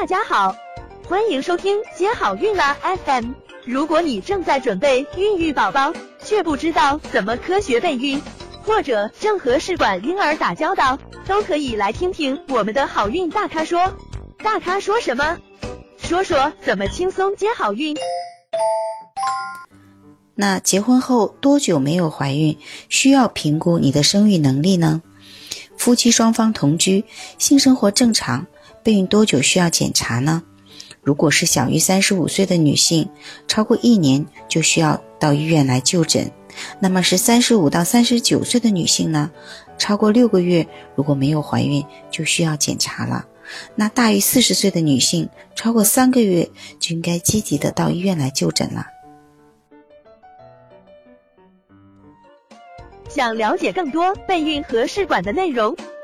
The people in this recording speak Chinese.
大家好，欢迎收听接好运啦 FM。如果你正在准备孕育宝宝，却不知道怎么科学备孕，或者正和试管婴儿打交道，都可以来听听我们的好运大咖说。大咖说什么？说说怎么轻松接好运。那结婚后多久没有怀孕，需要评估你的生育能力呢？夫妻双方同居，性生活正常，备孕多久需要检查呢？如果是小于三十五岁的女性，超过一年就需要到医院来就诊。那么是三十五到三十九岁的女性呢？超过六个月如果没有怀孕，就需要检查了。那大于四十岁的女性，超过三个月就应该积极的到医院来就诊了。想了解更多备孕和试管的内容，